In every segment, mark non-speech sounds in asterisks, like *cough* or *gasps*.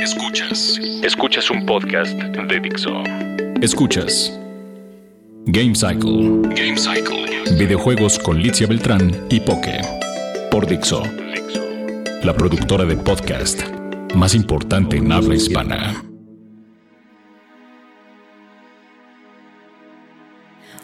Escuchas. Escuchas un podcast de Dixo. Escuchas. Game Cycle. Game Cycle. Videojuegos con Litzia Beltrán y Poke. Por Dixo. La productora de podcast más importante en habla hispana.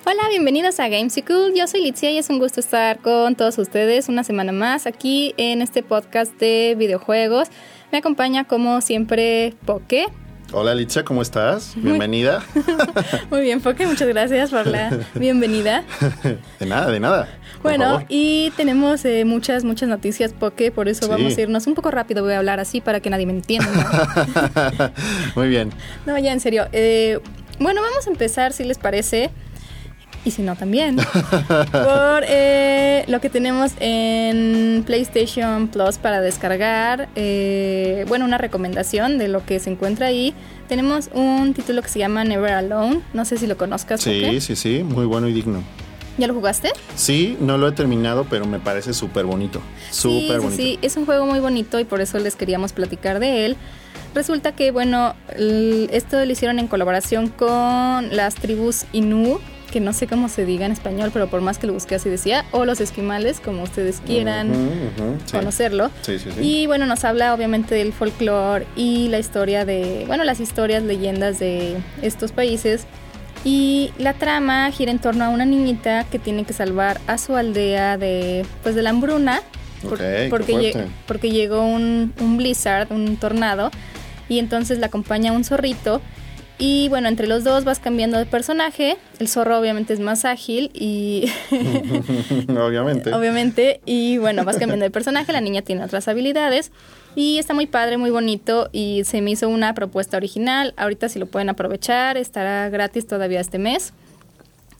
Hola, bienvenidos a Gamesicle. Yo soy Litzia y es un gusto estar con todos ustedes una semana más aquí en este podcast de videojuegos. Me acompaña como siempre Poke. Hola Litzia, ¿cómo estás? Bienvenida. *laughs* Muy bien, Poke, muchas gracias por la *laughs* bienvenida. De nada, de nada. Bueno, y tenemos eh, muchas, muchas noticias, Poke, por eso vamos a irnos un poco rápido. Voy a hablar así para que nadie me entienda. *laughs* Muy bien. No, ya en serio. Eh, bueno, vamos a empezar, si les parece, y si no también, por eh, lo que tenemos en PlayStation Plus para descargar. Eh, bueno, una recomendación de lo que se encuentra ahí. Tenemos un título que se llama Never Alone. No sé si lo conozcas. Sí, sí, sí, muy bueno y digno. ¿Ya lo jugaste? Sí, no lo he terminado, pero me parece súper bonito. Súper bonito. Sí, sí, es un juego muy bonito y por eso les queríamos platicar de él. Resulta que, bueno, esto lo hicieron en colaboración con las tribus Inú, que no sé cómo se diga en español, pero por más que lo busqué así decía, o los esquimales, como ustedes quieran conocerlo. y bueno, nos habla obviamente del folclore y la historia de, bueno, las historias, leyendas de estos países. Y la trama gira en torno a una niñita que tiene que salvar a su aldea de, pues, de la hambruna. porque, porque llegó un, un blizzard, un tornado, y entonces la acompaña un zorrito y bueno, entre los dos vas cambiando de personaje. El zorro obviamente es más ágil y... *laughs* *laughs* obviamente. obviamente. Y bueno, vas cambiando de personaje. La niña tiene otras habilidades. Y está muy padre, muy bonito. Y se me hizo una propuesta original. Ahorita si lo pueden aprovechar, estará gratis todavía este mes.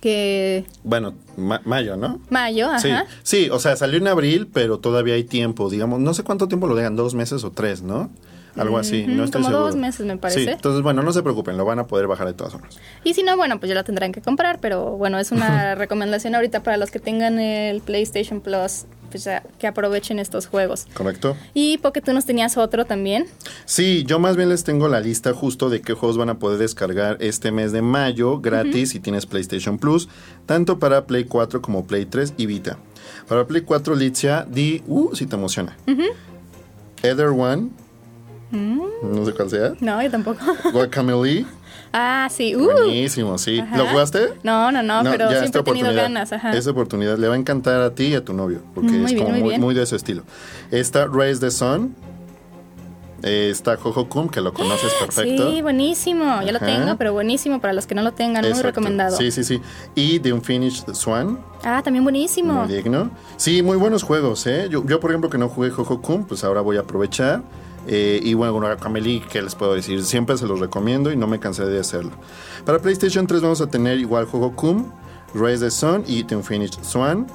Que... Bueno, mayo, ¿no? Mayo, ajá. Sí. sí, o sea, salió en abril, pero todavía hay tiempo, digamos, no sé cuánto tiempo lo dejan, dos meses o tres, ¿no? Algo así. no estoy como seguro. dos meses, me parece. Sí, entonces, bueno, no se preocupen, lo van a poder bajar de todas formas. Y si no, bueno, pues ya lo tendrán que comprar, pero bueno, es una *laughs* recomendación ahorita para los que tengan el PlayStation Plus, pues ya que aprovechen estos juegos. Correcto. Y porque tú nos tenías otro también. Sí, yo más bien les tengo la lista justo de qué juegos van a poder descargar este mes de mayo gratis si tienes PlayStation Plus, tanto para Play 4 como Play 3 y Vita. Para Play 4, Litzia, di, uh, si te emociona. Ether One, no sé cuál sea. No, yo tampoco. *laughs* Guacamole. Ah, sí. Uh. Buenísimo, sí. ¿Lo jugaste? No, no, no, pero siempre he tenido ganas. Ajá. Esa oportunidad le va a encantar a ti y a tu novio, porque es como muy, de ese estilo. Está Raise the Sun. Eh, está Jojo Kun, que lo conoces *gasps* perfecto. Sí, buenísimo. Ya lo tengo, pero buenísimo para los que no lo tengan. Muy recomendado. Sí, sí, sí. Y The Unfinished Swan. Ah, también buenísimo. Muy digno. Sí, muy buenos juegos, ¿eh? Yo, yo por ejemplo, que no jugué Jojo Kun, pues ahora voy a aprovechar. Eh, y bueno, con Camelí, ¿qué les puedo decir? Siempre se los recomiendo y no me cansé de hacerlo. Para PlayStation 3 vamos a tener igual juego Cum, Raise the Sun y The Unfinished Swan.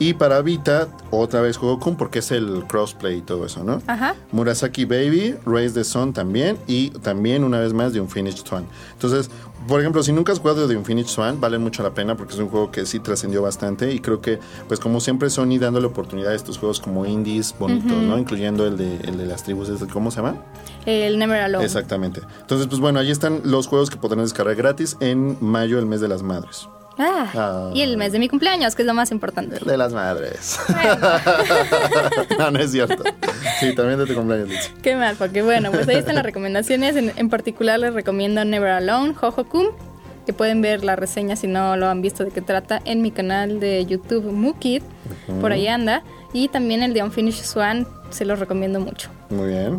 Y para Vita, otra vez juego Kun porque es el crossplay y todo eso, ¿no? Ajá. Murasaki Baby, Raise the Sun también y también una vez más The Unfinished Swan. Entonces, por ejemplo, si nunca has jugado The Unfinished Swan, vale mucho la pena porque es un juego que sí trascendió bastante y creo que, pues como siempre, Sony dándole oportunidad a estos juegos como indies bonitos, ¿no? Incluyendo el de, el de las tribus, ¿cómo se llama? El Never Alone. Exactamente. Entonces, pues bueno, ahí están los juegos que podrán descargar gratis en mayo, el mes de las madres. Ah, ah, y el mes de mi cumpleaños, que es lo más importante. El de las madres. *laughs* no, no es cierto. Sí, también de tu cumpleaños, Qué mal, porque bueno, pues ahí están las recomendaciones. En, particular les recomiendo Never Alone, Jojokum, que pueden ver la reseña si no lo han visto de qué trata en mi canal de YouTube Mukid. Por ahí anda. Y también el de Unfinished Swan, se los recomiendo mucho. Muy bien.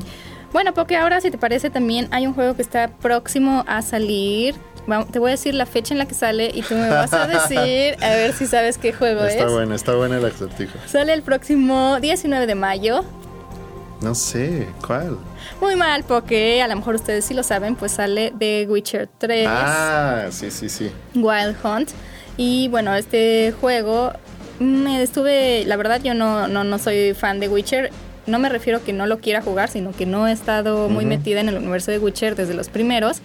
Bueno, porque ahora, si te parece, también hay un juego que está próximo a salir te voy a decir la fecha en la que sale y tú me vas a decir a ver si sabes qué juego es. Está bueno, está bueno el acertijo. Sale el próximo 19 de mayo. No sé, ¿cuál? Muy mal, porque a lo mejor ustedes sí lo saben, pues sale The Witcher 3. Ah, sí, sí, sí. Wild Hunt. Y bueno, este juego me estuve, la verdad yo no, no, no soy fan de Witcher. No me refiero a que no lo quiera jugar, sino que no he estado muy metida en el universo de Witcher desde los primeros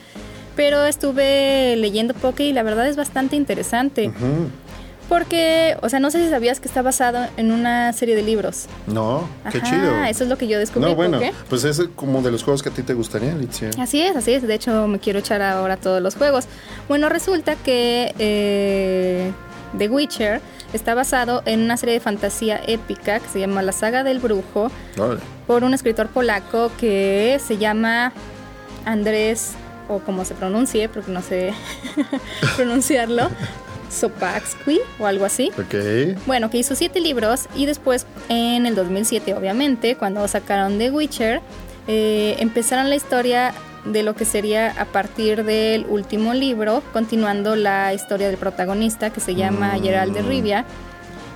pero estuve leyendo poke y la verdad es bastante interesante. Porque, o sea, no sé si sabías que está basado en una serie de libros. No, qué Ajá, chido. Eso es lo que yo descubrí. No, bueno, pues es como de los juegos que a ti te gustaría, Alicia. Así es, así es. De hecho, me quiero echar ahora todos los juegos. Bueno, resulta que eh, The Witcher está basado en una serie de fantasía épica que se llama La Saga del Brujo Órale. por un escritor polaco que se llama Andrés, o como se pronuncie, porque no sé *laughs* pronunciarlo, *laughs* Sopaxqui o algo así. Ok. Bueno, que hizo siete libros y después en el 2007, obviamente, cuando sacaron The Witcher, eh, empezaron la historia de lo que sería a partir del último libro, continuando la historia del protagonista que se llama Mm. Gerald de Rivia.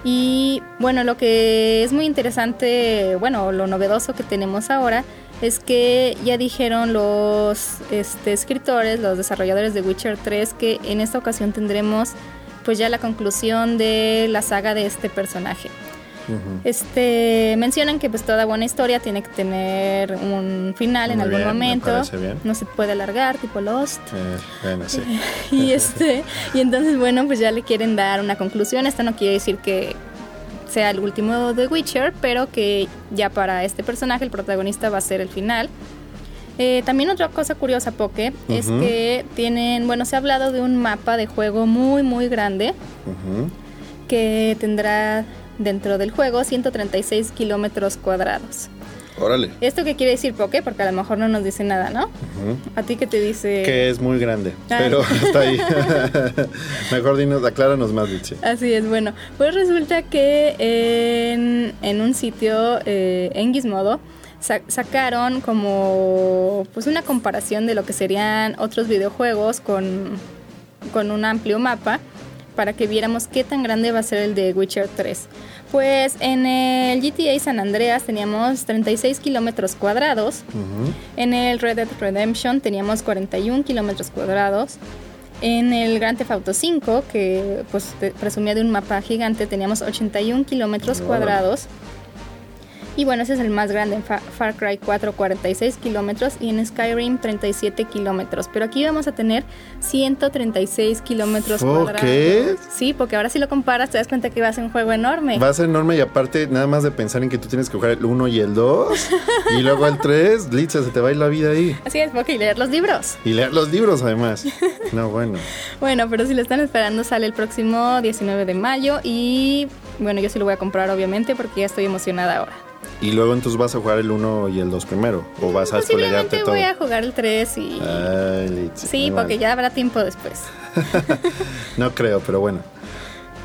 Y bueno, lo que es muy interesante, bueno, lo novedoso que tenemos ahora es que ya dijeron los este, escritores, los desarrolladores de Witcher 3, que en esta ocasión tendremos pues ya la conclusión de la saga de este personaje. Este mencionan que pues toda buena historia tiene que tener un final en algún bien, momento. No se puede alargar, tipo Lost. Eh, bueno, sí. *laughs* y este y entonces bueno pues ya le quieren dar una conclusión esto no quiere decir que sea el último de Witcher pero que ya para este personaje el protagonista va a ser el final. Eh, también otra cosa curiosa Poke es que tienen bueno se ha hablado de un mapa de juego muy muy grande que tendrá dentro del juego 136 kilómetros cuadrados Órale. ¿esto qué quiere decir Poke? porque a lo mejor no nos dice nada ¿no? A ti qué te dice Que es muy grande, Ay. pero *laughs* está ahí. *laughs* Mejor dinos, acláranos más, Alicia. Así es, bueno, pues resulta que en, en un sitio eh, en Gizmodo sa- sacaron como pues una comparación de lo que serían otros videojuegos con, con un amplio mapa para que viéramos qué tan grande va a ser el de Witcher 3. Pues en el GTA San Andreas teníamos 36 kilómetros cuadrados, en el Red Dead Redemption teníamos 41 kilómetros cuadrados. En el Grand Theft Auto 5, que pues presumía de un mapa gigante, teníamos 81 kilómetros cuadrados. Y bueno, ese es el más grande en Fa- Far Cry 4, 46 kilómetros. Y en Skyrim, 37 kilómetros. Pero aquí vamos a tener 136 kilómetros ¿Oh, cuadrados. qué? Sí, porque ahora si lo comparas te das cuenta que va a ser un juego enorme. Va a ser enorme y aparte, nada más de pensar en que tú tienes que jugar el 1 y el 2 *laughs* y luego el 3, Licha, se te va a ir la vida ahí. Así es, porque y leer los libros. Y leer los libros además. *laughs* No, bueno. Bueno, pero si lo están esperando sale el próximo 19 de mayo y bueno, yo sí lo voy a comprar obviamente porque ya estoy emocionada ahora. Y luego entonces vas a jugar el 1 y el 2 primero. O vas a Posiblemente todo. voy a jugar el 3 y... Ay, sí, porque mal. ya habrá tiempo después. *laughs* *laughs* No creo, pero bueno.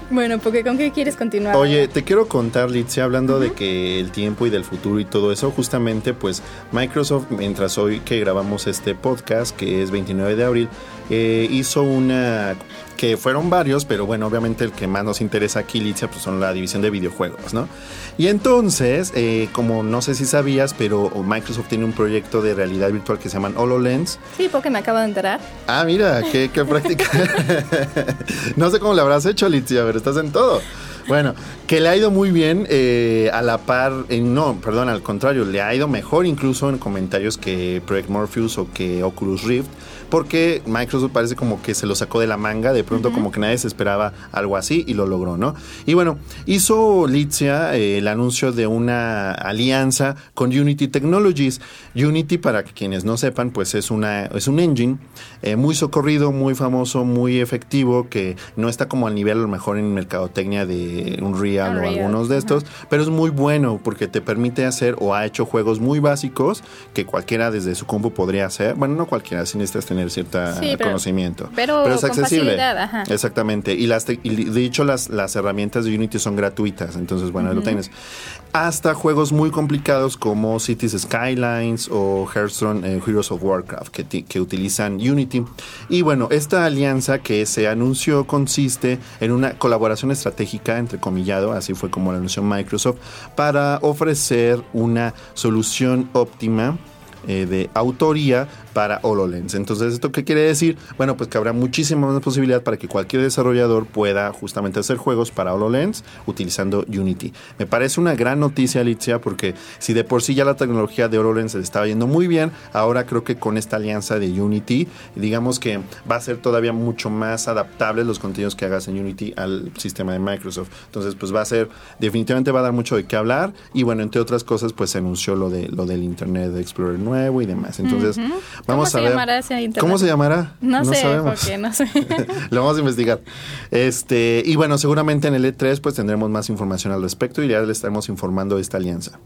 Bueno, porque ¿con qué quieres continuar? Oye, te quiero contar, Litzia, hablando de que el tiempo y del futuro y todo eso, justamente pues Microsoft, mientras hoy que grabamos este podcast, que es 29 de abril, eh, hizo una que fueron varios, pero bueno, obviamente el que más nos interesa aquí, Litzia, pues son la división de videojuegos, ¿no? Y entonces, eh, como no sé si sabías, pero Microsoft tiene un proyecto de realidad virtual que se llaman HoloLens, Sí, porque me acabo de enterar. Ah, mira, qué, qué *laughs* práctica. *laughs* no sé cómo le habrás hecho, Alicia, pero estás en todo. Bueno, que le ha ido muy bien eh, a la par, en- no, perdón, al contrario, le ha ido mejor incluso en comentarios que Project Morpheus o que Oculus Rift, porque Microsoft parece como que se lo sacó de la manga, de pronto como que nadie se esperaba algo así y lo logró, ¿no? Y bueno, hizo Litzia eh, el anuncio de una alianza con Unity Technologies. Unity, para quienes no sepan, pues es, una, es un engine eh, muy socorrido, muy famoso, muy efectivo, que no está como al nivel a lo mejor en mercadotecnia de Unreal, o Unreal, algunos de estos, pero es muy bueno porque te permite hacer o ha hecho juegos muy básicos que cualquiera desde su compu podría hacer. Bueno, no cualquiera, si necesitas tener cierto Sí, pero- conocimiento. pero es accesible. ajá. Exactamente. Y, las y de hecho las, las herramientas de Unity son gratuitas. Entonces, bueno, ahí lo tienes. Hasta juegos muy complicados como Cities Skylines o Hearthstone eh, Heroes of Warcraft que, que utilizan Unity. Y bueno, esta alianza que se anunció consiste en una colaboración estratégica, entre comillado, así fue como la anunció Microsoft, para ofrecer una solución óptima eh, de autoría para HoloLens. Entonces, ¿esto qué quiere decir? Bueno, pues que habrá muchísima más posibilidad para que cualquier desarrollador pueda justamente hacer juegos para HoloLens utilizando Unity. Me parece una gran noticia, Alicia, porque si de por sí ya la tecnología de HoloLens se estaba yendo muy bien, ahora creo que con esta alianza de Unity, digamos que va a ser todavía mucho más adaptable los contenidos que hagas en Unity al sistema de Microsoft. Entonces, pues va a ser, definitivamente va a dar mucho de qué hablar y bueno, entre otras cosas, pues se anunció lo de lo del Internet Explorer nuevo y demás. Entonces, vamos ¿Cómo a ver. se llamará ese? ¿Cómo se llamará? No, sé, sabemos. porque no sé. *laughs* Lo vamos a investigar. Este, y bueno, seguramente en el E3 pues tendremos más información al respecto y ya les estaremos informando de esta alianza.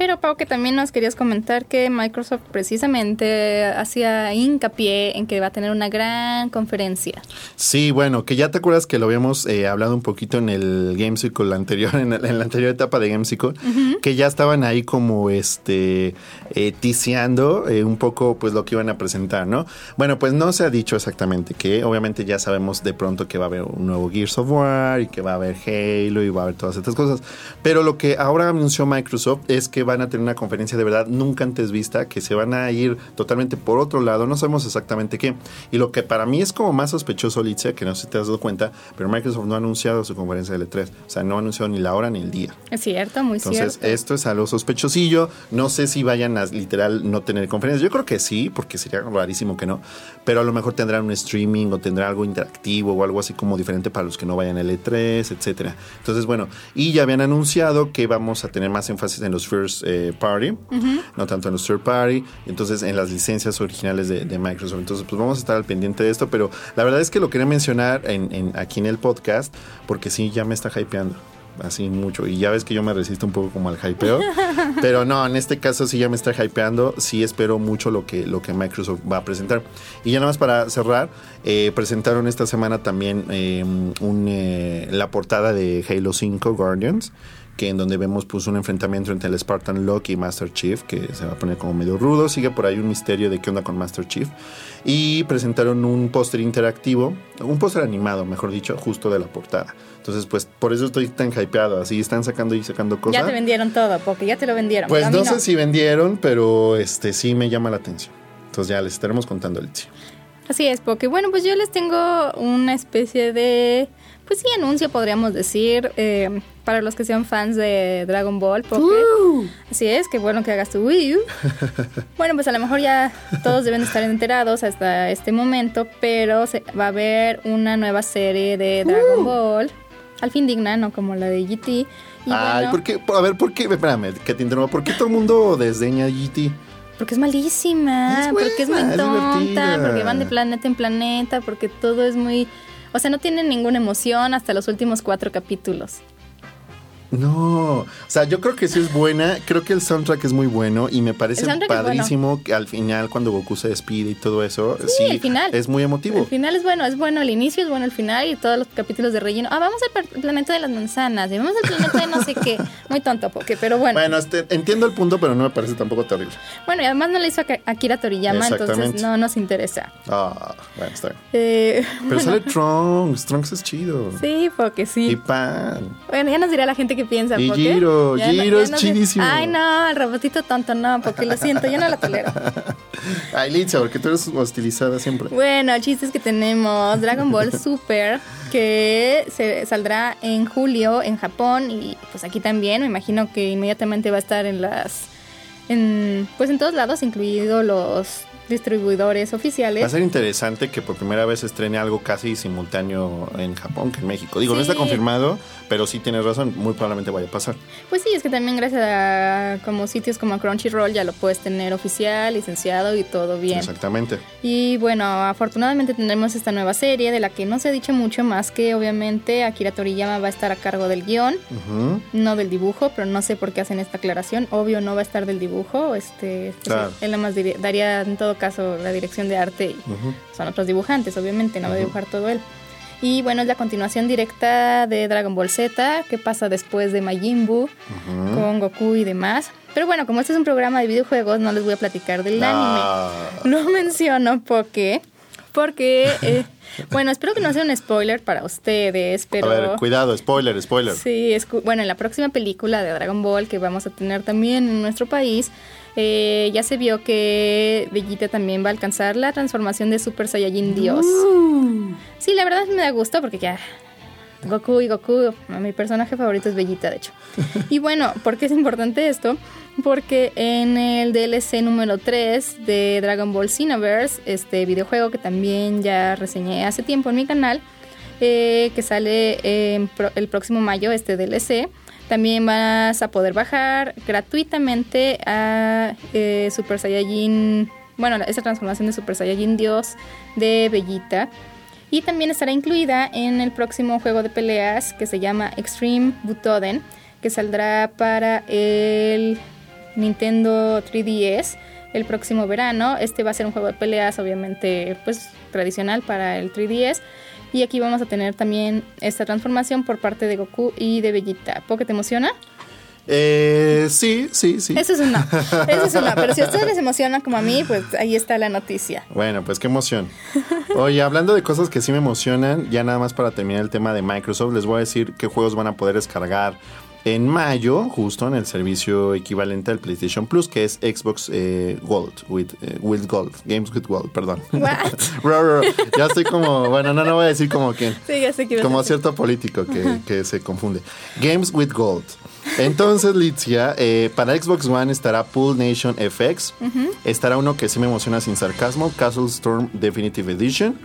Pero Pau, que también nos querías comentar que Microsoft precisamente hacía hincapié en que va a tener una gran conferencia. Sí, bueno, que ya te acuerdas que lo habíamos eh, hablado un poquito en el Gamesicle anterior, *laughs* en, el- en la anterior etapa de Gamesicle, que ya estaban ahí como este eh, ticiando eh, un poco pues lo que iban a presentar, ¿no? Bueno, pues no se ha dicho exactamente que, obviamente ya sabemos de pronto que va a haber un nuevo Gears of War y que va a haber Halo y va a haber todas estas cosas, pero lo que ahora anunció Microsoft es que van a tener una conferencia de verdad nunca antes vista, que se van a ir totalmente por otro lado, no sabemos exactamente qué. Y lo que para mí es como más sospechoso, Litzia, que no sé si te has dado cuenta, pero Microsoft no ha anunciado su conferencia de L3, o sea, no ha anunciado ni la hora ni el día. Es cierto, muy Entonces, cierto. esto es algo sospechosillo. No sé si vayan a literal no tener conferencias. Yo creo que sí, porque sería rarísimo que no. Pero a lo mejor tendrán un streaming o tendrán algo interactivo o algo así como diferente para los que no vayan a L3, etcétera. Entonces, bueno, y ya habían anunciado que vamos a tener más énfasis en los first eh, party, no tanto en los third party, entonces en las licencias originales de, de Microsoft. Entonces, pues vamos a estar al pendiente de esto, pero la verdad es que lo quería mencionar en, en- aquí en el podcast, porque sí, ya me está hypeando así mucho. Y ya ves que yo me resisto un poco como al hypeo. *laughs* pero no, en este caso sí ya me está hypeando. Sí espero mucho lo que, lo que Microsoft va a presentar. Y ya nada más para cerrar, eh, presentaron esta semana también eh, un, eh, la portada de Halo 5 Guardians. Que en donde vemos pues un enfrentamiento entre el Spartan Locke y Master Chief, que se va a poner como medio rudo. Sigue por ahí un misterio de qué onda con Master Chief. Y presentaron un póster interactivo, un póster animado, mejor dicho, justo de la portada. Entonces, pues por eso estoy tan hypeado. Así están sacando y sacando cosas. Ya te vendieron todo, porque ya te lo vendieron. Pues no sé si vendieron, pero este sí me llama la atención. Entonces ya les estaremos contando, Alicia. Así es, porque bueno, pues yo les tengo una especie de, pues sí, anuncio podríamos decir, eh, para los que sean fans de Dragon Ball, porque así es, que bueno que hagas tu Wii U. *laughs* bueno, pues a lo mejor ya todos deben estar enterados hasta este momento, pero se, va a haber una nueva serie de Dragon Ball, al fin digna, no como la de GT. Y Ay, bueno, ¿por qué? A ver, ¿por qué? Espérame, que te interrumpa. ¿Por qué todo el mundo desdeña GT? Porque es malísima, Es porque es muy es tonta, porque van de planeta en planeta, porque todo es muy... O sea, no tienen ninguna emoción hasta los últimos cuatro capítulos. No, o sea, yo creo que sí es buena. Creo que el soundtrack es muy bueno y me parece padrísimo que al final, cuando Goku se despide y todo eso, sí, el final. es muy emotivo. El final es bueno, es bueno el inicio, es bueno el final y todos los capítulos de relleno. Ah, vamos al planeta de las manzanas, y vamos al planeta de no sé qué. *laughs* Muy tonto, porque, pero bueno. Bueno, este, entiendo el punto, pero no me parece tampoco terrible. Bueno, y además no le hizo a Akira Toriyama, entonces no nos interesa. Ah, bueno, está bien. Eh, Pero *laughs* sale Trunks, Trunks es chido. sí, porque Y sí. Pan. Bueno, ya nos dirá la gente qué piensa. Y Giro, ya Giro es no chidísimo. Ay, no, el robotito tonto no, porque lo siento, yo no lo tolero. *laughs* Ay, Licha, porque tú eres hostilizada siempre. Bueno, chistes que tenemos Dragon Ball *laughs* Super, que se saldrá en julio en Japón y pues aquí también. Me imagino que inmediatamente va a estar en las, en, pues en todos lados, incluidos los distribuidores Va a oficiales. ser interesante que por primera vez estrene algo casi simultáneo en Japón que en México. Digo, no está confirmado, pero sí tienes razón, muy probablemente vaya a pasar. Pues sí, es que también gracias a como sitios como Crunchyroll ya lo puedes tener oficial, licenciado y todo bien. Exactamente. Y bueno, afortunadamente tendremos esta nueva serie de la que no se ha dicho mucho más que obviamente Akira Toriyama va a estar a cargo del guion, no del dibujo, pero no sé por qué hacen esta aclaración. Obvio no va a estar del dibujo, este, pues, Claro. él nada más daría en todo caso la dirección de arte y Ujú. son otros dibujantes, obviamente, no va a dibujar todo él. Y bueno, es la continuación directa de Dragon Ball Z, que pasa después de Majin Buu, Ujú. con Goku y demás. Pero bueno, como este es un programa de videojuegos, no les voy a platicar del anime. Lo *laughs* menciono porque, porque, eh, *laughs* bueno, espero que no sea un spoiler para ustedes, pero... A ver, cuidado, spoiler, spoiler. Sí, es, bueno, en la próxima película de Dragon Ball que vamos a tener también en nuestro país, eh, ya se vio que Vegeta también va a alcanzar la transformación de Super Saiyajin Dios. Mm. Sí, la verdad me da gusto porque ya Goku y Goku, mi personaje favorito es Bellita, de hecho. *laughs* y bueno, ¿por qué es importante esto? Porque en el DLC número 3 de Dragon Ball Xenoverse, este videojuego que también ya reseñé hace tiempo en mi canal, eh, que sale el próximo mayo, este DLC, también vas a poder bajar gratuitamente a eh, Super Saiyajin, bueno, esa transformación de Super Saiyajin Dios de Bellita y también estará incluida en el próximo juego de peleas que se llama Extreme Butoden, que saldrá para el Nintendo 3DS el próximo verano. Este va a ser un juego de peleas, obviamente, pues tradicional para el 3DS. Y aquí vamos a tener también esta transformación por parte de Goku y de Vegeta. ¿Poco te emociona? Eh, sí, sí, sí. Eso es una. Eso es una. Pero si a ustedes les emociona como a mí, pues ahí está la noticia. Bueno, pues qué emoción. Oye, hablando de cosas que sí me emocionan, ya nada más para terminar el tema de Microsoft, les voy a decir qué juegos van a poder descargar en mayo, justo en el servicio equivalente al PlayStation Plus, que es Xbox eh, Gold, with, eh, with, Gold, Games with Gold, perdón. *laughs* ya estoy como, bueno, no, no voy a decir como que, sí, ya sé que como cierto político que, que se confunde. Games with Gold. Entonces, Litzia, eh, para Xbox One estará Pool Nation FX. Estará uno que sí me emociona sin sarcasmo, Castle Storm Definitive Edition,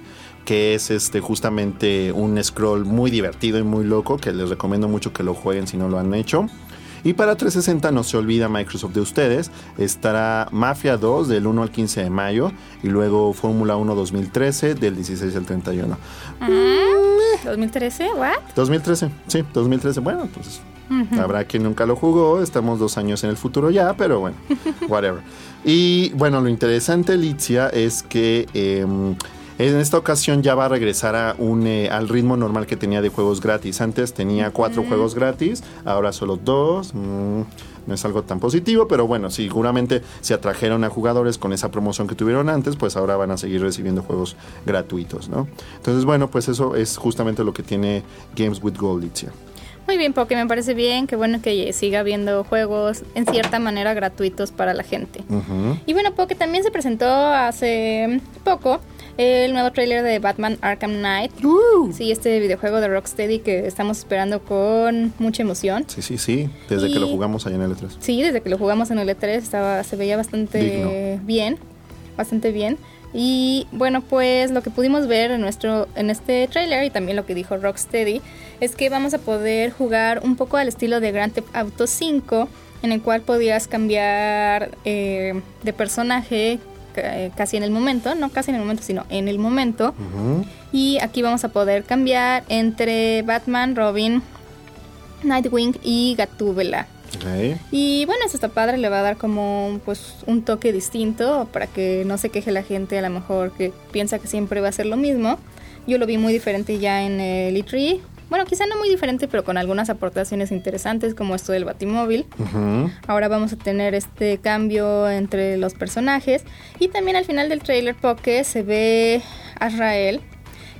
que es este justamente un scroll muy divertido y muy loco, que les recomiendo mucho que lo jueguen si no lo han hecho. Y para 360 no se olvida Microsoft de ustedes. Estará Mafia 2 del 1 al 15 de mayo y luego Fórmula 1 2013 del 16 al 31. ¿2013? ¿What? 2013, sí, 2013. Bueno, pues Habrá quien nunca lo jugó, estamos dos años en el futuro ya, pero bueno, *laughs* whatever. y bueno, lo interesante, Litzia, es que em, en esta ocasión ya va a regresar a un, eh, al ritmo normal que tenía de juegos gratis. Antes tenía cuatro juegos gratis, ahora solo dos. Mm, no es algo tan positivo, pero bueno, seguramente se atrajeron a jugadores con esa promoción que tuvieron antes, pues ahora van a seguir recibiendo juegos gratuitos, ¿no? Entonces, bueno, pues eso es justamente lo que tiene Games with Gold, Litzia. Muy bien, porque me parece bien, qué bueno que siga habiendo juegos en cierta manera gratuitos para la gente. Y bueno, porque también se presentó hace poco el nuevo tráiler de Batman Arkham Knight. Uh. Sí, este videojuego de Rocksteady que estamos esperando con mucha emoción. Sí, sí, sí, desde que lo jugamos allá en el E3. Sí, desde que lo jugamos en el E3 estaba, se veía bastante bien, bastante bien. Y bueno, pues lo que pudimos ver en nuestro en este tráiler y también lo que dijo Rocksteady es que vamos a poder jugar un poco al estilo de Grand Theft Auto 5, en el cual podías cambiar eh, de personaje casi en el momento, no casi en el momento, sino en el momento. Y aquí vamos a poder cambiar entre Batman, Robin, Nightwing y Gatúbela. Y bueno, eso está padre, le va a dar como pues un toque distinto para que no se queje la gente a lo mejor que piensa que siempre va a ser lo mismo. Yo lo vi muy diferente ya en el E3, bueno, quizá no muy diferente, pero con algunas aportaciones interesantes, como esto del Batimóvil. Ahora vamos a tener este cambio entre los personajes. Y también al final del trailer Poke se ve a Azrael,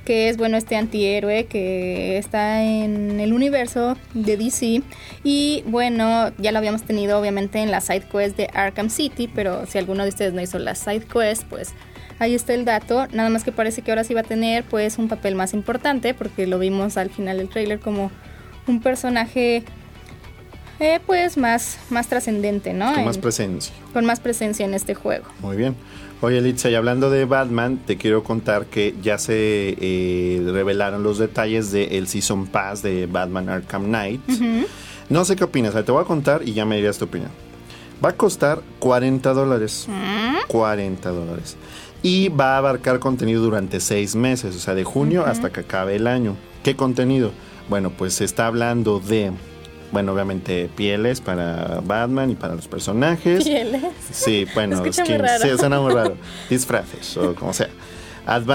que es bueno este antihéroe que está en el universo de DC y bueno ya lo habíamos tenido obviamente en la side quest de Arkham City pero si alguno de ustedes no hizo la side quest pues Ahí está el dato, nada más que parece que ahora sí va a tener pues un papel más importante porque lo vimos al final del tráiler como un personaje eh, pues más, más trascendente, ¿no? Con más presencia. Con más presencia en este juego. Muy bien. Oye, Litza, y hablando de Batman, te quiero contar que ya se eh, revelaron los detalles del Season Pass de Batman Arkham Knight. No sé qué opinas, te voy a contar y ya me dirías tu opinión. Va a costar 40 dólares. 40 dólares y va a abarcar contenido durante seis meses, o sea, de junio hasta que acabe el año. ¿Qué contenido? Bueno, pues se está hablando de, bueno, obviamente pieles para Batman y para los personajes. ¿Pieles? Sí, bueno, skins. Sí, suena muy raro. Disfraces o como sea.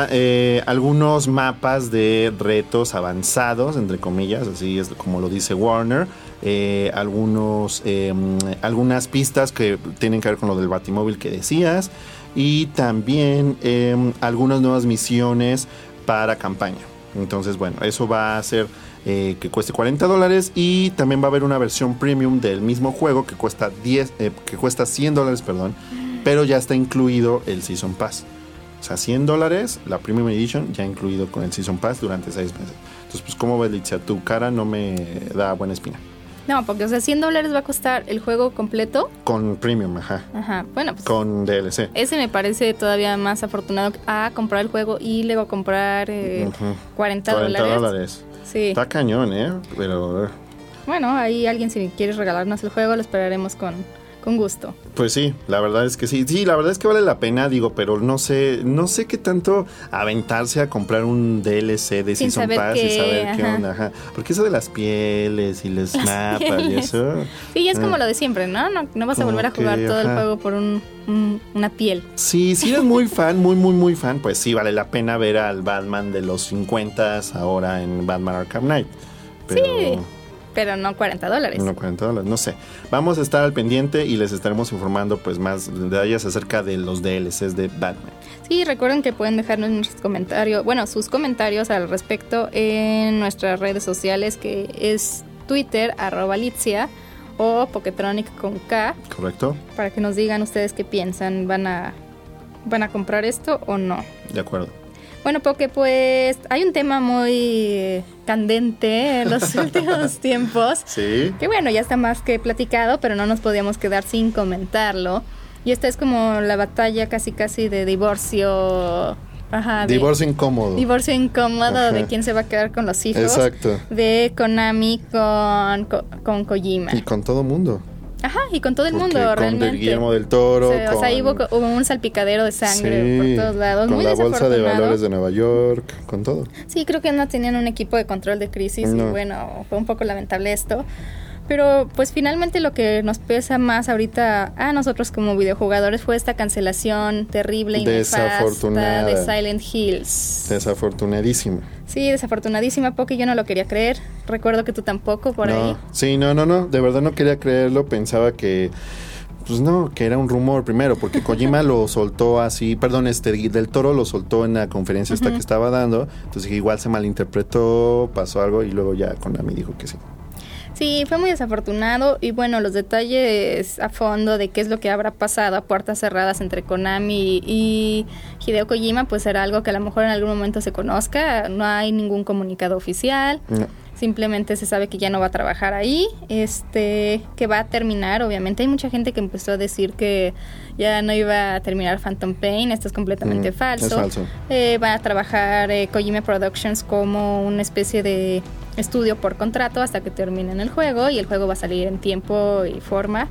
Eh, algunos mapas de retos avanzados, entre comillas, así es como lo dice Warner. Eh, algunos, em, algunas pistas que tienen que ver con lo del Batimóvil que decías y también em, algunas nuevas misiones para campaña. Entonces, bueno, eso va a ser eh, que cueste 40 dólares y también va a haber una versión premium del mismo juego que cuesta 10 eh, que cuesta 100 dólares perdón pero ya está incluido el season pass. O sea 100 dólares la premium edition ya incluido con el season pass durante 6 meses. Entonces pues como ves Litzia tu cara no me da buena espina no, porque o sea, 100 dólares va a costar el juego completo. Con premium, ajá. Ajá, bueno, pues. Con DLC. Ese me parece todavía más afortunado a comprar el juego y luego comprar eh, 40, 40 dólares. Sí. Está cañón, ¿eh? Pero. Bueno, ahí alguien, si quiere regalarnos el juego, lo esperaremos con, con gusto. Pues sí, la verdad es que sí. Sí, la verdad es que vale la pena, digo, pero no sé, no sé qué tanto aventarse a comprar un DLC de Season Pass y saber qué onda. Ajá. Porque eso de las pieles y los mapas y eso. Sí, es como ah. lo de siempre, ¿no? No, vas a volver a jugar todo el juego por un, una piel. Sí, si eres muy fan, muy, muy, muy fan, pues sí, vale la pena ver al Batman de los 50 ahora en Batman Arkham Knight. Pero... Sí pero no 40 dólares. No 40 dólares, no sé. Vamos a estar al pendiente y les estaremos informando pues más detalles acerca de los DLCs de Batman. Sí, recuerden que pueden dejarnos nuestros comentarios, bueno, sus comentarios al respecto en nuestras redes sociales que es Twitter, arroba Litzia o Poketronic con K. Correcto. Para que nos digan ustedes qué piensan, ¿van a, van a comprar esto o no? De acuerdo. Bueno, porque pues hay un tema muy candente en los *laughs* últimos tiempos. Sí. Que bueno, ya está más que platicado, pero no nos podíamos quedar sin comentarlo. Y esta es como la batalla casi casi de divorcio. Ajá, divorcio incómodo. Divorcio incómodo de quién se va a quedar con los hijos. Exacto. De Konami con, con Kojima. Y con todo mundo. Ajá, y con todo el mundo, con realmente. Guillermo del Toro. O sea, o sea hubo, un salpicadero de sangre por todos lados. Con la bolsa de valores de Nueva York, con todo. Sí, creo que no tenían un equipo de control de crisis y bueno, fue un poco lamentable esto. Pero pues finalmente lo que nos pesa más ahorita a nosotros como videojugadores fue esta cancelación terrible y nefasta de Silent Hills. Desafortunadísima. Sí, desafortunadísima, porque yo no lo quería creer. Recuerdo que tú tampoco por ahí. Sí, no, no, no, de verdad no quería creerlo, pensaba que pues no, que era un rumor primero, porque *laughs* Kojima lo soltó así, perdón, este del Toro lo soltó en la conferencia esta que estaba dando, entonces igual se malinterpretó, pasó algo y luego ya Konami dijo que sí. Sí, fue muy desafortunado y bueno, los detalles a fondo de qué es lo que habrá pasado a puertas cerradas entre Konami y Hideo Kojima, pues será algo que a lo mejor en algún momento se conozca. No hay ningún comunicado oficial. Simplemente se sabe que ya no va a trabajar ahí, este, que va a terminar. Obviamente hay mucha gente que empezó a decir que ya no iba a terminar Phantom Pain. Esto es completamente falso. Eh, va a trabajar eh, Kojima Productions como una especie de estudio por contrato hasta que terminen el juego y el juego va a salir en tiempo y forma.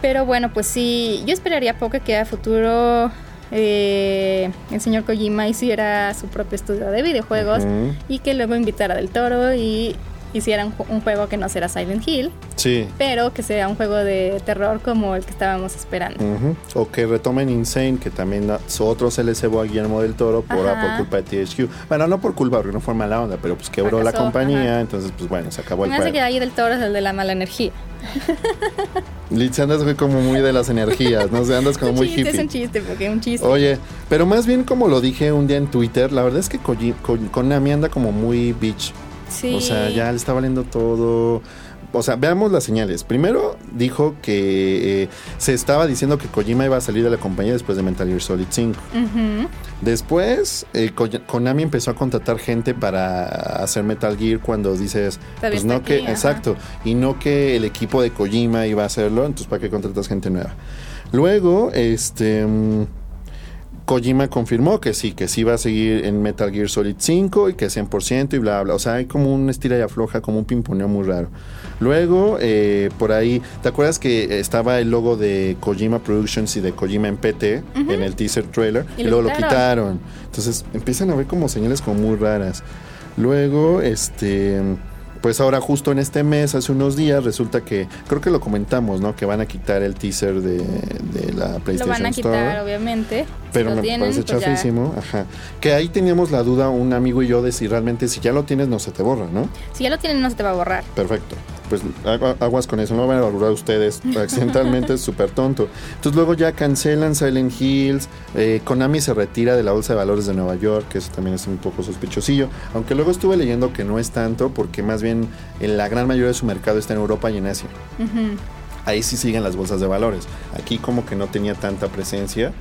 Pero bueno, pues sí, yo esperaría poco que a futuro eh, el señor Kojima hiciera su propio estudio de videojuegos y que luego invitara del toro y hiciera un, juego que no será Silent Hill, sí. pero que sea un juego de terror como el que estábamos esperando. O que retomen Insane, que también otro se le cebó a Guillermo del Toro por, por culpa de THQ. Bueno, no por culpa, porque no fue mala onda, pero pues quebró la compañía, entonces pues bueno, se acabó el juego. Me que ahí del Toro es el de la mala energía. Litz, andas como muy de las energías, ¿no? O andas como muy chiste, hippie. Es un chiste, porque un chiste. Oye, pero más bien como lo dije un día en Twitter, la verdad es que Konami anda como muy bitch o sea, ya le está valiendo todo. O sea, veamos las señales. Primero dijo que eh, se estaba diciendo que Kojima iba a salir de la compañía después de Metal Gear Solid 5. Después, eh, Konami empezó a contratar gente para hacer Metal Gear cuando dices, pues no que, exacto, y no que el equipo de Kojima iba a hacerlo, entonces ¿para qué contratas gente nueva? Luego, este... Mm, Kojima confirmó que sí, que sí va a seguir en Metal Gear Solid 5 y que 100% y bla, bla. O sea, hay como un estira y afloja, como un pimponeo muy raro. Luego, eh, por ahí, ¿te acuerdas que estaba el logo de Kojima Productions y de Kojima en PT en el teaser trailer? Y, luego lo quitaron. Entonces, empiezan a ver como señales como muy raras. Luego, este pues ahora justo en este mes, hace unos días, resulta que, creo que lo comentamos, ¿no? Que van a quitar el teaser de, la PlayStation Lo van a quitar, obviamente. pero lo me tienen, parece pues ya- chafísimo. Ajá. Que ahí teníamos la duda, un amigo y yo, de si realmente si ya lo tienes no se te borra, ¿no? Si ya lo tienen, no se te va a borrar. Perfecto. Pues agua- aguas con eso, no van a valorar ustedes *laughs* accidentalmente, es súper tonto. Entonces luego ya cancelan Silent Hills, eh, Konami se retira de la Bolsa de Valores de Nueva York, que eso también es un poco sospechosillo, aunque luego estuve leyendo que no es tanto, porque más bien en la gran mayoría de su mercado está en Europa y en Asia. Ahí sí siguen las bolsas de valores. Aquí como que no tenía tanta presencia.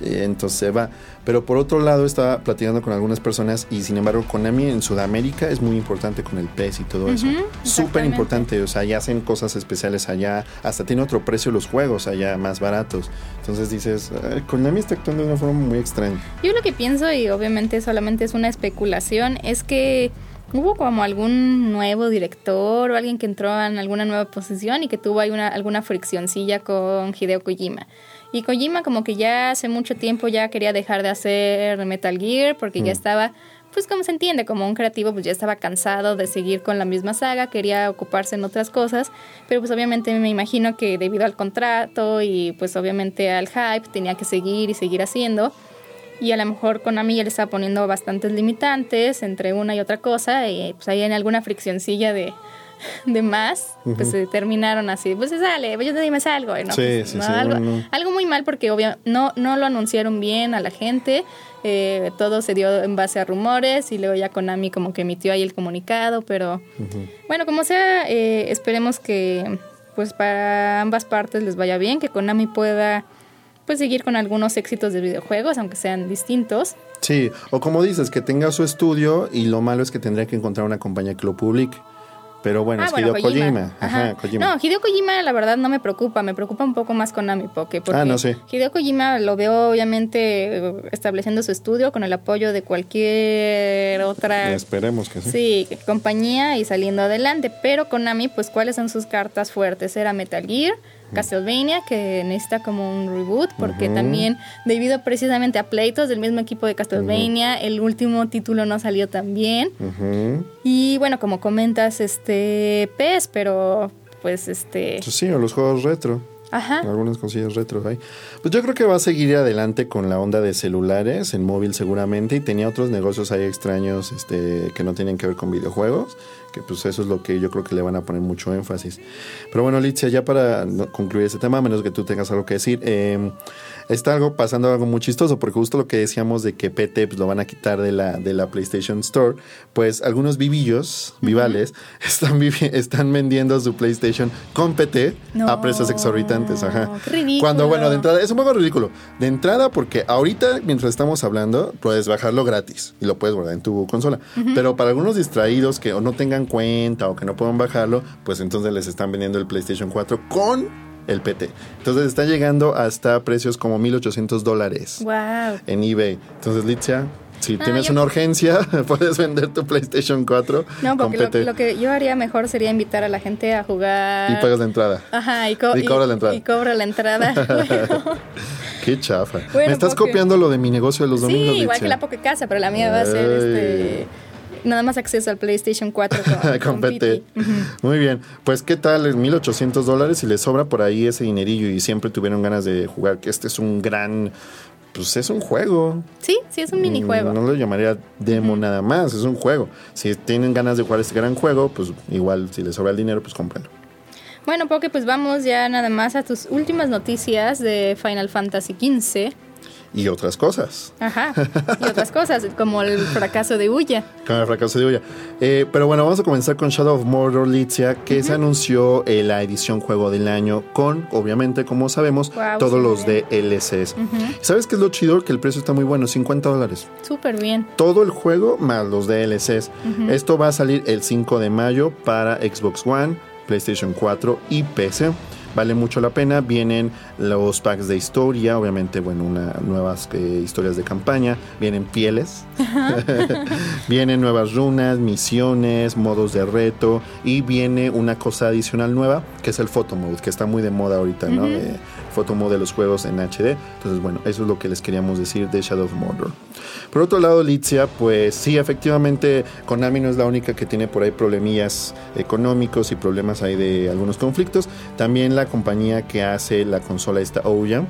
Eh, Entonces se va. Pero por otro lado estaba platicando con algunas personas y sin embargo Konami en Sudamérica es muy importante con el PES y todo eso. Súper importante. O sea, ya hacen cosas especiales allá. Hasta tiene otro precio los juegos allá, más baratos. Entonces dices, "Ay, Konami está actuando de una forma muy extraña. Yo lo que pienso, y obviamente solamente es una especulación, es que hubo como algún nuevo director o alguien que entró en alguna nueva posición y que tuvo ahí una, alguna friccioncilla con Hideo Kojima. Y Kojima como que ya hace mucho tiempo ya quería dejar de hacer Metal Gear porque ya estaba, pues como se entiende, como un creativo pues ya estaba cansado de seguir con la misma saga, quería ocuparse en otras cosas, pero pues obviamente me imagino que debido al contrato y pues obviamente al hype tenía que seguir y seguir haciendo. Y a lo mejor Konami ya le estaba poniendo bastantes limitantes entre una y otra cosa. Y pues ahí en alguna friccioncilla de, *laughs* de más, pues se terminaron así. Pues se sale, pues yo te dime algo. ¿no? Sí, Pues, sí, no, sí, algo, algo muy mal porque obvio, no, no lo anunciaron bien a la gente. eh, todo se dio en base a rumores y luego ya Konami como que emitió ahí el comunicado. Pero bueno, como sea, eh, esperemos que pues para ambas partes les vaya bien, que Konami pueda pues seguir con algunos éxitos de videojuegos, aunque sean distintos. Sí, o como dices, que tenga su estudio y lo malo es que tendría que encontrar una compañía que lo publique. Pero bueno, es Hideo Kojima. Ajá, Ajá. Kojima. No, Hideo Kojima la verdad no me preocupa, me preocupa un poco más Konami Poke, porque Ah, no sé. Hideo Kojima lo veo obviamente estableciendo su estudio con el apoyo de cualquier otra Esperemos que sí. Sí, compañía y saliendo adelante. Pero Konami, pues, ¿cuáles son sus cartas fuertes? Era Metal Gear, Castlevania, que necesita como un reboot, porque también, debido precisamente a pleitos del mismo equipo de Castlevania, el último título no salió tan bien. Y bueno, como comentas, este PES, pero pues este. Pues sí, o los juegos retro. Ajá. Algunas cosillas retro ahí. Pues yo creo que va a seguir adelante con la onda de celulares, en móvil seguramente, y tenía otros negocios ahí extraños este, que no tienen que ver con videojuegos, que pues eso es lo que yo creo que le van a poner mucho énfasis. Pero bueno, Litzia, ya para concluir este tema, a menos que tú tengas algo que decir, eh, está algo pasando algo muy chistoso, porque justo lo que decíamos de que PT pues, lo van a quitar de la, de la PlayStation Store, pues algunos vivillos, vivales, *laughs* están, vivi- están vendiendo su PlayStation con PT No, a precios exorbitantes. Ajá. ridículo. Cuando, bueno, de entrada, es un poco ridículo. De entrada, porque ahorita, mientras estamos hablando, puedes bajarlo gratis y lo puedes guardar en tu consola. Pero para algunos distraídos que o no tengan cuenta o que no puedan bajarlo, pues entonces les están vendiendo el PlayStation 4 con el PT. Entonces está llegando hasta precios como 1800 dólares Wow. en eBay. Entonces, Litzia, si tienes yo- una urgencia, *laughs* puedes vender tu PlayStation 4 No, porque lo, PT lo que yo haría mejor sería invitar a la gente a jugar. y pagas la entrada. Ajá, y, co- Y cobra la entrada. Y cobra la entrada. *laughs* *laughs* Qué chafa. Bueno, Me estás porque- copiando lo de mi negocio de los sí, domingos. igual Litzia. que la Poké Casa, pero la mía va a ser este. Nada más acceso al PlayStation 4 *laughs* con, con PT. Muy bien. Pues, ¿qué tal? Es 1800 dólares y les sobra por ahí ese dinerillo y siempre tuvieron ganas de jugar. Que este es un gran. Pues es un juego. Sí, sí, es un minijuego. No lo llamaría demo nada más, es un juego. Si tienen ganas de jugar este gran juego, pues igual si les sobra el dinero, pues cómprenlo. Bueno, Poké, pues vamos ya nada más a tus últimas noticias de Final Fantasy XV. Y otras cosas. Ajá. *laughs* Y otras cosas, como el fracaso de Uya. Con el fracaso de olla. Eh, pero bueno, vamos a comenzar con Shadow of Mordor, Litzia, que se anunció eh, la edición juego del año con, obviamente, como sabemos, todos sí, los. DLCs. ¿Sabes qué es lo chido? Que el precio está muy bueno, 50 dólares. Súper bien. Todo el juego más los DLCs. Esto va a salir el 5 de mayo para Xbox One, PlayStation 4 y PC. Vale mucho la pena. Vienen los packs de historia, obviamente, bueno, una, nuevas eh, historias de campaña. Vienen pieles. *laughs* Vienen nuevas runas, misiones, modos de reto. Y viene una cosa adicional nueva, que es el photo mode, que está muy de moda ahorita, ¿no? Eh, fotomod de los juegos en HD. Entonces, bueno, eso es lo que les queríamos decir de Shadow of Mordor. Por otro lado, Litzia, pues sí, efectivamente, Konami no es la única que tiene por ahí problemillas económicos y problemas ahí de algunos conflictos. También la compañía que hace la consola esta Ouya.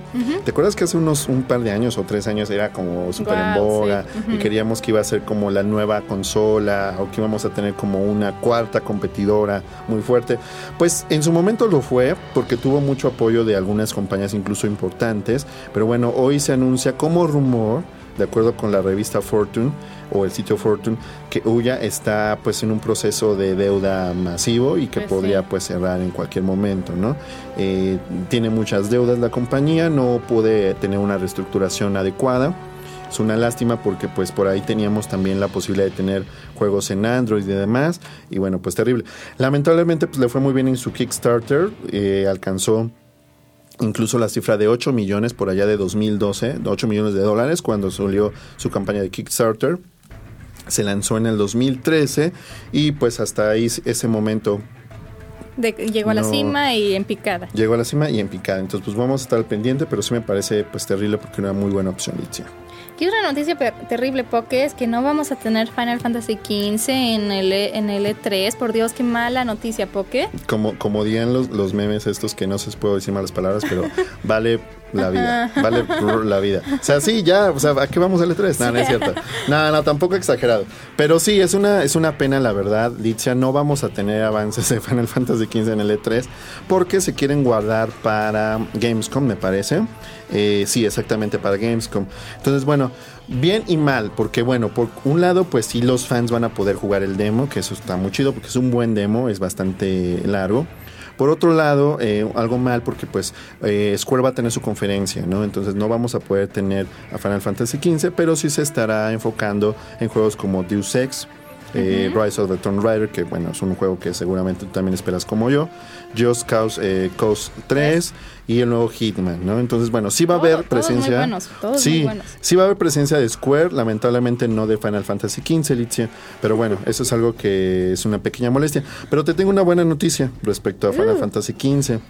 ¿Te acuerdas que hace unos un par de años o tres años era como súper en boga y queríamos que iba a ser como la nueva consola o que íbamos a tener como una cuarta competidora muy fuerte? Pues en su momento lo fue porque tuvo mucho apoyo de algunas compañías incluso importantes, pero bueno, hoy se anuncia como rumor de acuerdo con la revista Fortune o el sitio Fortune, que Uya está pues en un proceso de deuda masivo y que pues podría pues cerrar en cualquier momento, ¿no? Eh, tiene muchas deudas la compañía, no puede tener una reestructuración adecuada. Es una lástima porque pues por ahí teníamos también la posibilidad de tener juegos en Android y demás. Y bueno, pues terrible. Lamentablemente pues le fue muy bien en su Kickstarter. Eh, alcanzó incluso la cifra de 8 millones por allá de 2012, 8 millones de dólares cuando salió su campaña de Kickstarter. Se lanzó en el 2013 y pues hasta ahí ese momento llegó a la cima y en picada. Llegó a la cima y en picada. Entonces, pues vamos a estar al pendiente, pero sí me parece pues terrible porque era una muy buena opción, Litzia. Y otra noticia terrible, Poke, es que no vamos a tener Final Fantasy XV en el, e, en el E3. Por Dios, qué mala noticia, Poke. Como, como dirían los, los memes estos que no se puedo decir malas palabras, pero *laughs* vale la vida. Vale la vida. O sea, sí, ya, o sea, ¿a qué vamos al E3? No, no es cierto. No, no, tampoco exagerado. Pero sí, es una, es una pena, la verdad, Litzia. No vamos a tener avances de Final Fantasy XV en el E3 porque se quieren guardar para Gamescom, me parece. Eh, sí, exactamente, para Gamescom. Entonces, bueno, bien y mal, porque bueno, por un lado, pues sí, los fans van a poder jugar el demo, que eso está muy chido, porque es un buen demo, es bastante largo. Por otro lado, eh, algo mal porque pues eh, Square va a tener su conferencia, ¿no? Entonces no vamos a poder tener a Final Fantasy XV, pero sí se estará enfocando en juegos como Deus Ex, eh, Rise of the Tomb Raider, que bueno, es un juego que seguramente tú también esperas como yo, Just Cause, eh, 3 y el nuevo Hitman, ¿no? Entonces, bueno, sí va a haber presencia. sí, sí va a haber presencia de Square, lamentablemente no de Final Fantasy XV, Litzia, pero bueno, eso es algo que es una pequeña molestia. Pero te tengo una buena noticia respecto a Final uh. Fantasy XV.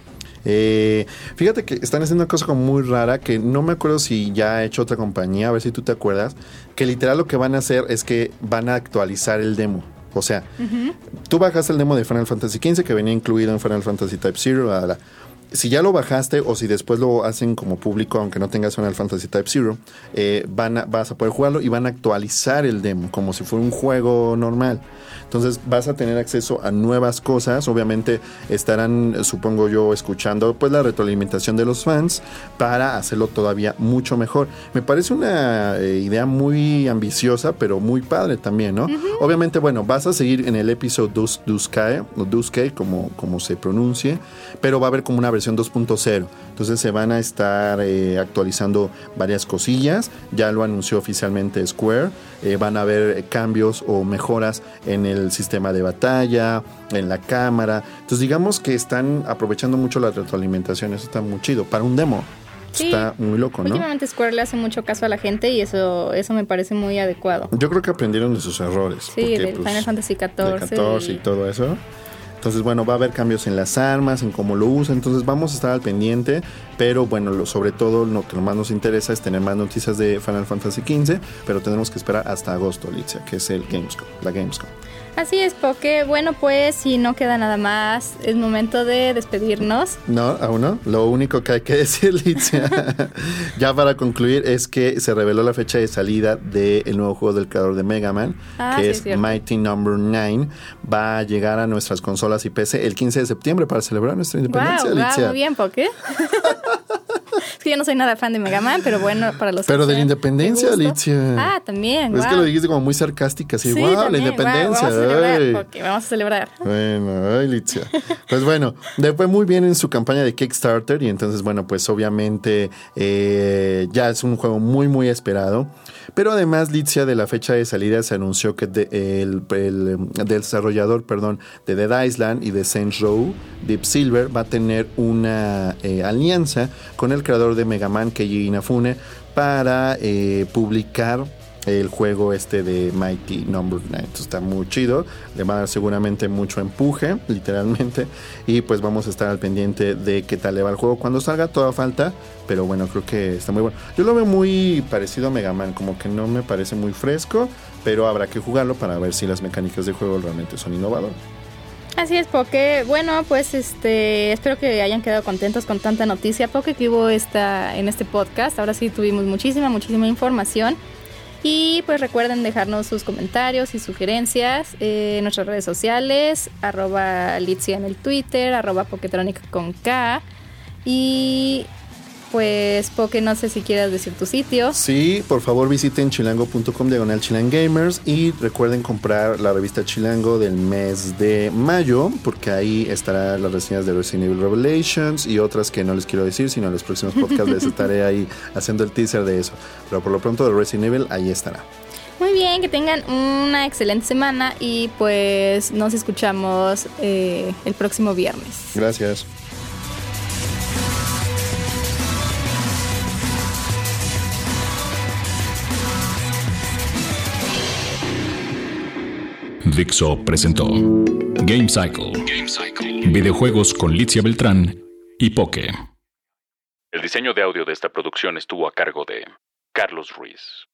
Eh, fíjate que están haciendo una cosa como muy rara que no me acuerdo si ya ha hecho otra compañía, a ver si tú te acuerdas, que literal lo que van a hacer es que van a actualizar el demo. O sea, tú bajaste el demo de Final Fantasy XV que venía incluido en Final Fantasy Type Zero, si ya lo bajaste o si después lo hacen como público, aunque no tengas Final Fantasy Type Zero, eh, van vas a poder jugarlo y van a actualizar el demo como si fuera un juego normal. Entonces vas a tener acceso a nuevas cosas. Obviamente estarán, supongo yo, escuchando pues la retroalimentación de los fans para hacerlo todavía mucho mejor. Me parece una eh, idea muy ambiciosa, pero muy padre también, ¿no? Obviamente, bueno, vas a seguir en el episodio Duskae, o Duske, como, como se pronuncie, pero va a haber como una versión 2.0. Entonces se van a estar eh, actualizando varias cosillas. Ya lo anunció oficialmente Square. Eh, van a haber cambios o mejoras en el sistema de batalla, en la cámara. Entonces digamos que están aprovechando mucho la retroalimentación. Eso está muy chido. Para un demo. Está muy loco, ¿no? Últimamente Square le hace mucho caso a la gente y eso, eso me parece muy adecuado. Yo creo que aprendieron de sus errores. Sí, de pues, Final Fantasy XIV. y todo eso. Entonces, bueno, va a haber cambios en las armas, en cómo lo usa. Entonces, vamos a estar al pendiente. Pero bueno, sobre todo lo que más nos interesa es tener más noticias de Final Fantasy XV. Pero tenemos que esperar hasta agosto, Alicia, que es el Gamescom, la Gamescom. Así es, porque bueno, pues si no queda nada más, es momento de despedirnos. No, aún no. Lo único que hay que *laughs* decir, Licia, ya para concluir, es que se reveló la fecha de salida del nuevo juego del creador de Mega Man, ah, que es Mighty Number no. 9. Va a llegar a nuestras consolas y PC el 15 de septiembre para celebrar nuestra independencia, wow, muy bien, es *laughs* que yo no soy nada fan de Mega Man, pero bueno, para los *laughs* Pero de la independencia, Alicia. Ah, también. Es que lo dijiste como muy sarcástica, así, sí, wow, la independencia. vamos a celebrar, vamos a celebrar. Bueno, ay, Alicia. Pues bueno, le fue muy bien en su campaña de Kickstarter y entonces, bueno, pues obviamente eh, ya es un juego muy, muy esperado. Pero además, Litzia, de la fecha de salida se anunció que el, desarrollador perdón, de Dead Island y de Saints Row, Deep Silver, va a tener una eh, alianza con el creador de Mega Man, Keiji Inafune, para eh, publicar el juego este de Mighty Number 9. Está muy chido, le va a dar seguramente mucho empuje, *laughs* literalmente, y pues vamos a estar al pendiente de qué tal le va el juego cuando salga, toda falta, pero bueno, creo que está muy bueno. Yo lo veo muy parecido a Mega Man, como que no me parece muy fresco, pero habrá que jugarlo para ver si las mecánicas de juego realmente son innovadoras. Así es, Poke. Bueno, pues este, espero que hayan quedado contentos con tanta noticia, Poke, que hubo esta, en este podcast. Ahora sí tuvimos muchísima, muchísima información. Y pues recuerden dejarnos sus comentarios y sugerencias en nuestras redes sociales, arroba Litzia en el Twitter, arroba Poketronic con K. Y pues, Poke, no sé si quieras decir tu sitio. Sí, por favor visiten chilango.com diagonal chilangamers y recuerden comprar la revista Chilango del mes de mayo, porque ahí estarán las reseñas de Resident Evil Revelations y otras que no les quiero decir, sino en los próximos podcasts les *laughs* estaré ahí haciendo el teaser de eso. Pero por lo pronto de Resident Evil ahí estará. Muy bien, que tengan una excelente semana y pues nos escuchamos eh, el próximo viernes. Gracias. Dixo presentó Game Cycle. Videojuegos con Litzia Beltrán y Poke. El diseño de audio de esta producción estuvo a cargo de Carlos Ruiz.